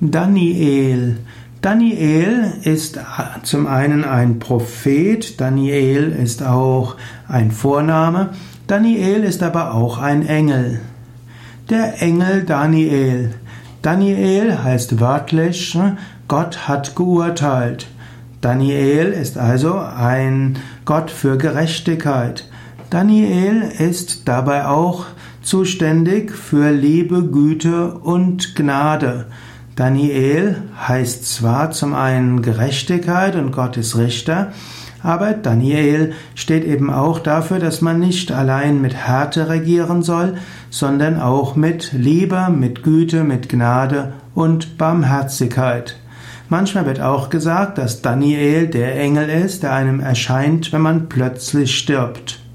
Daniel. Daniel ist zum einen ein Prophet, Daniel ist auch ein Vorname, Daniel ist aber auch ein Engel. Der Engel Daniel. Daniel heißt wörtlich, Gott hat geurteilt. Daniel ist also ein Gott für Gerechtigkeit. Daniel ist dabei auch zuständig für Liebe, Güte und Gnade. Daniel heißt zwar zum einen Gerechtigkeit und Gott ist Richter, aber Daniel steht eben auch dafür, dass man nicht allein mit Härte regieren soll, sondern auch mit Liebe, mit Güte, mit Gnade und Barmherzigkeit. Manchmal wird auch gesagt, dass Daniel der Engel ist, der einem erscheint, wenn man plötzlich stirbt.